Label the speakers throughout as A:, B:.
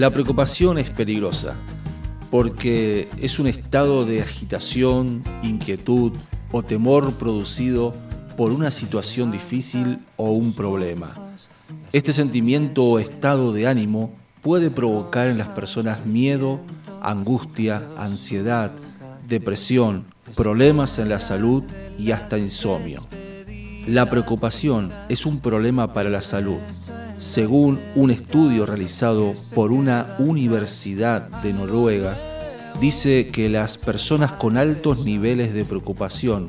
A: La preocupación es peligrosa porque es un estado de agitación, inquietud o temor producido por una situación difícil o un problema. Este sentimiento o estado de ánimo puede provocar en las personas miedo, angustia, ansiedad, depresión, problemas en la salud y hasta insomnio. La preocupación es un problema para la salud. Según un estudio realizado por una universidad de Noruega, dice que las personas con altos niveles de preocupación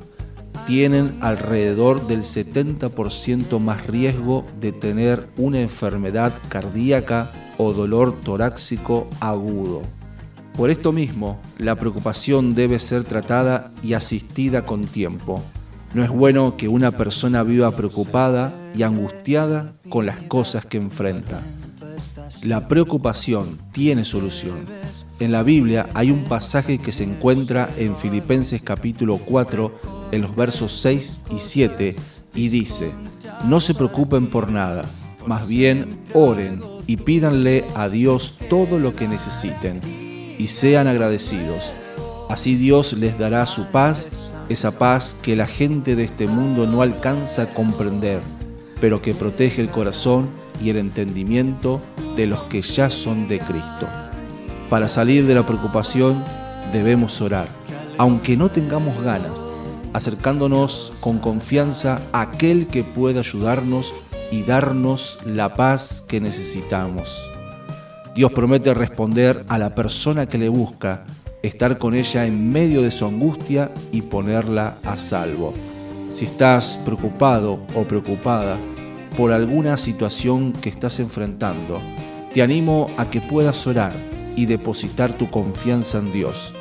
A: tienen alrededor del 70% más riesgo de tener una enfermedad cardíaca o dolor torácico agudo. Por esto mismo, la preocupación debe ser tratada y asistida con tiempo. No es bueno que una persona viva preocupada y angustiada con las cosas que enfrenta. La preocupación tiene solución. En la Biblia hay un pasaje que se encuentra en Filipenses capítulo 4, en los versos 6 y 7, y dice, no se preocupen por nada, más bien oren y pídanle a Dios todo lo que necesiten y sean agradecidos. Así Dios les dará su paz, esa paz que la gente de este mundo no alcanza a comprender, pero que protege el corazón y el entendimiento de los que ya son de Cristo. Para salir de la preocupación debemos orar, aunque no tengamos ganas, acercándonos con confianza a aquel que puede ayudarnos y darnos la paz que necesitamos. Dios promete responder a la persona que le busca, estar con ella en medio de su angustia y ponerla a salvo. Si estás preocupado o preocupada por alguna situación que estás enfrentando, te animo a que puedas orar y depositar tu confianza en Dios.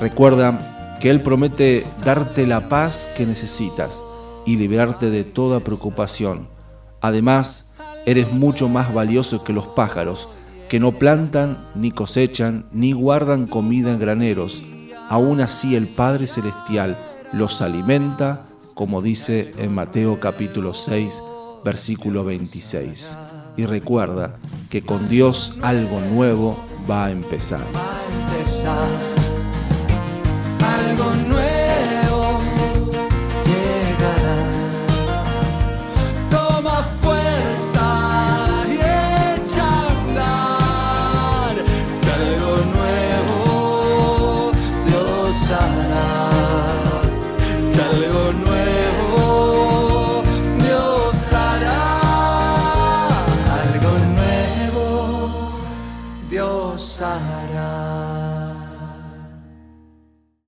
A: Recuerda que Él promete darte la paz que necesitas y liberarte de toda preocupación. Además, eres mucho más valioso que los pájaros que no plantan, ni cosechan, ni guardan comida en graneros, aún así el Padre Celestial los alimenta, como dice en Mateo capítulo 6, versículo 26. Y recuerda que con Dios algo nuevo va a empezar.
B: Dios hará.